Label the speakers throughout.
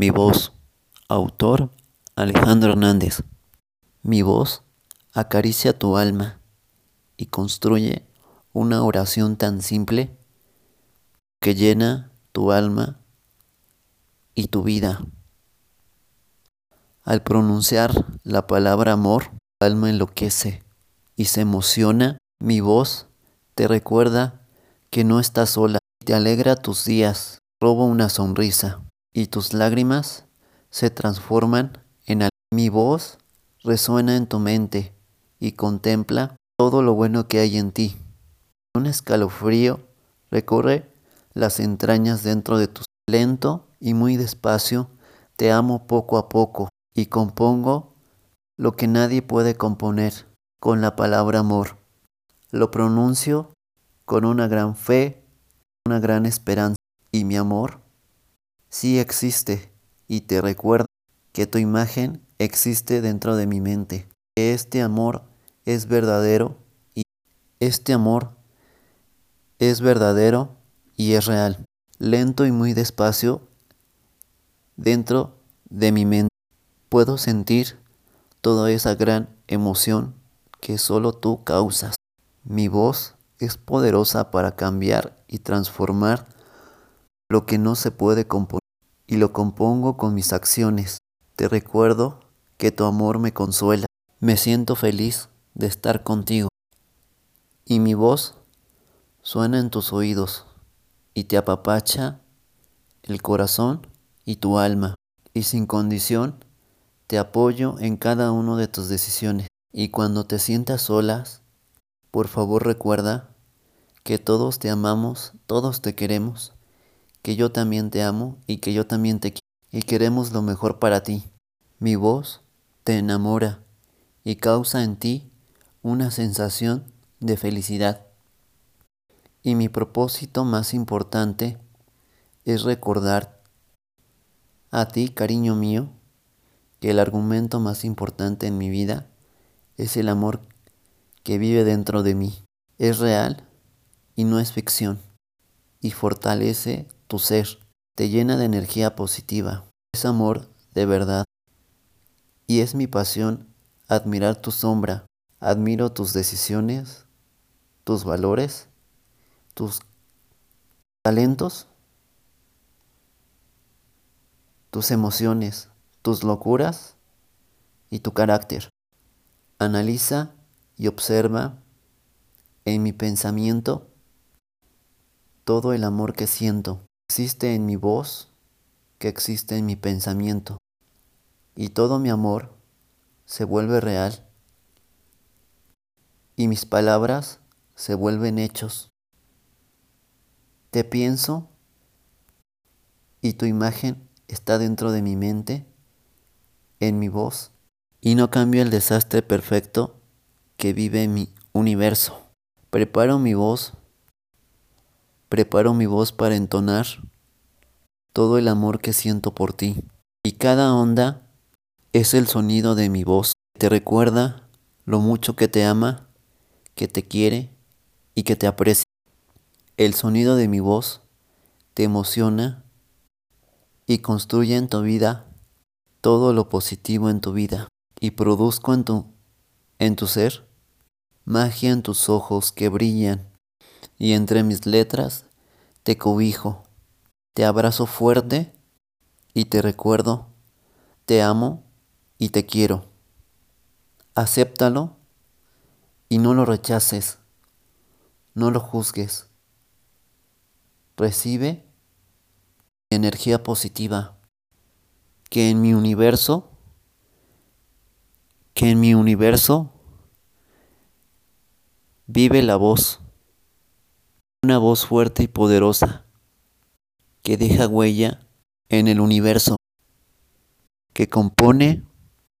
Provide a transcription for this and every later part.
Speaker 1: Mi voz. Autor Alejandro Hernández. Mi voz acaricia tu alma y construye una oración tan simple que llena tu alma y tu vida. Al pronunciar la palabra amor, tu alma enloquece y se emociona. Mi voz te recuerda que no estás sola, te alegra tus días, roba una sonrisa y tus lágrimas se transforman en al mi voz resuena en tu mente y contempla todo lo bueno que hay en ti. Un escalofrío recorre las entrañas dentro de tu lento y muy despacio te amo poco a poco y compongo lo que nadie puede componer con la palabra amor. Lo pronuncio con una gran fe, una gran esperanza y mi amor sí existe y te recuerdo que tu imagen existe dentro de mi mente, que este amor es verdadero y este amor es verdadero y es real, lento y muy despacio dentro de mi mente. Puedo sentir toda esa gran emoción que solo tú causas. Mi voz es poderosa para cambiar y transformar lo que no se puede componer y lo compongo con mis acciones. Te recuerdo que tu amor me consuela. Me siento feliz de estar contigo. Y mi voz suena en tus oídos y te apapacha el corazón y tu alma. Y sin condición te apoyo en cada una de tus decisiones. Y cuando te sientas solas, por favor recuerda que todos te amamos, todos te queremos que yo también te amo y que yo también te quiero y queremos lo mejor para ti. Mi voz te enamora y causa en ti una sensación de felicidad. Y mi propósito más importante es recordar a ti, cariño mío, que el argumento más importante en mi vida es el amor que vive dentro de mí. Es real y no es ficción y fortalece tu ser, te llena de energía positiva. Es amor de verdad. Y es mi pasión admirar tu sombra. Admiro tus decisiones, tus valores, tus talentos, tus emociones, tus locuras y tu carácter. Analiza y observa en mi pensamiento todo el amor que siento existe en mi voz, que existe en mi pensamiento. Y todo mi amor se vuelve real. Y mis palabras se vuelven hechos. Te pienso y tu imagen está dentro de mi mente, en mi voz, y no cambio el desastre perfecto que vive mi universo. Preparo mi voz preparo mi voz para entonar todo el amor que siento por ti. Y cada onda es el sonido de mi voz. Te recuerda lo mucho que te ama, que te quiere y que te aprecia. El sonido de mi voz te emociona y construye en tu vida todo lo positivo en tu vida y produzco en tu, en tu ser magia en tus ojos que brillan y entre mis letras te cobijo, te abrazo fuerte y te recuerdo, te amo y te quiero. Acéptalo y no lo rechaces, no lo juzgues. Recibe energía positiva, que en mi universo, que en mi universo vive la voz una voz fuerte y poderosa que deja huella en el universo, que compone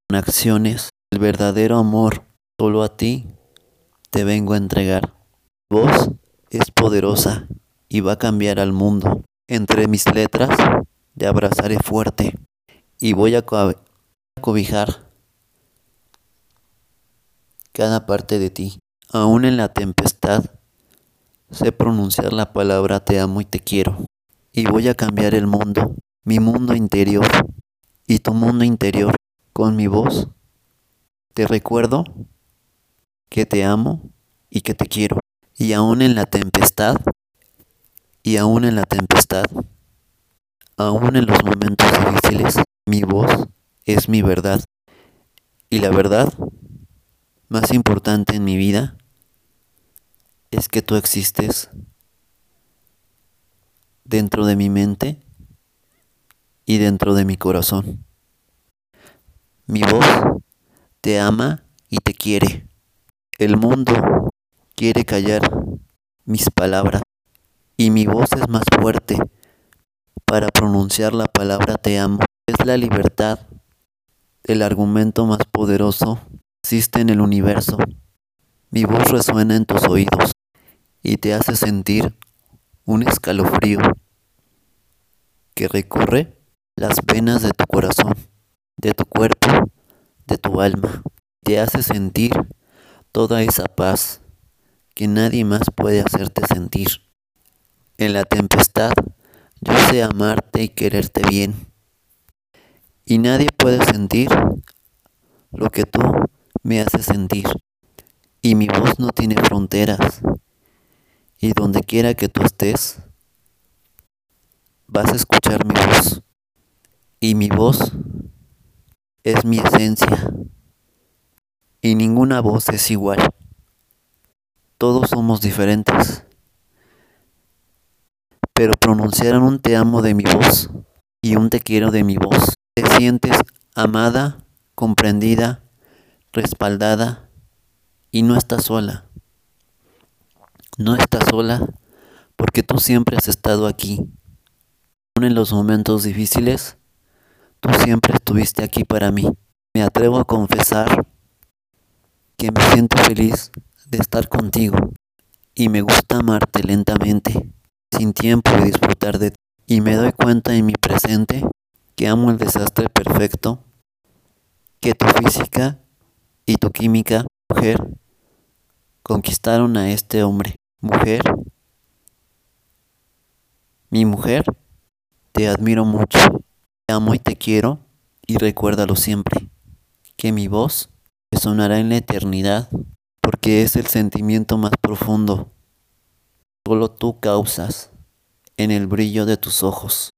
Speaker 1: con acciones el verdadero amor. Solo a ti te vengo a entregar. Voz es poderosa y va a cambiar al mundo. Entre mis letras te abrazaré fuerte y voy a cobijar cada parte de ti. Aún en la tempestad Sé pronunciar la palabra te amo y te quiero. Y voy a cambiar el mundo mi mundo interior y tu mundo interior con mi voz. Te recuerdo que te amo y que te quiero. Y aún en la tempestad, y aún en la tempestad, aún en los momentos difíciles, mi voz es mi verdad. Y la verdad más importante en mi vida es que tú existes dentro de mi mente y dentro de mi corazón. Mi voz te ama y te quiere. El mundo quiere callar mis palabras y mi voz es más fuerte para pronunciar la palabra te amo. Es la libertad, el argumento más poderoso existe en el universo. Mi voz resuena en tus oídos y te hace sentir un escalofrío que recorre las venas de tu corazón, de tu cuerpo, de tu alma. Te hace sentir toda esa paz que nadie más puede hacerte sentir. En la tempestad, yo sé amarte y quererte bien. Y nadie puede sentir lo que tú me haces sentir. Y mi voz no tiene fronteras. Y donde quiera que tú estés, vas a escuchar mi voz. Y mi voz es mi esencia. Y ninguna voz es igual. Todos somos diferentes. Pero pronunciar un te amo de mi voz y un te quiero de mi voz, te sientes amada, comprendida, respaldada y no estás sola. No estás sola porque tú siempre has estado aquí. Aún en los momentos difíciles, tú siempre estuviste aquí para mí. Me atrevo a confesar que me siento feliz de estar contigo y me gusta amarte lentamente, sin tiempo de disfrutar de ti. Y me doy cuenta en mi presente que amo el desastre perfecto, que tu física y tu química, mujer, conquistaron a este hombre. Mujer, mi mujer, te admiro mucho, te amo y te quiero y recuérdalo siempre, que mi voz sonará en la eternidad porque es el sentimiento más profundo. Solo tú causas en el brillo de tus ojos.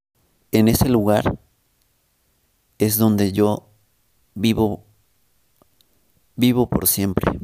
Speaker 1: En ese lugar es donde yo vivo, vivo por siempre.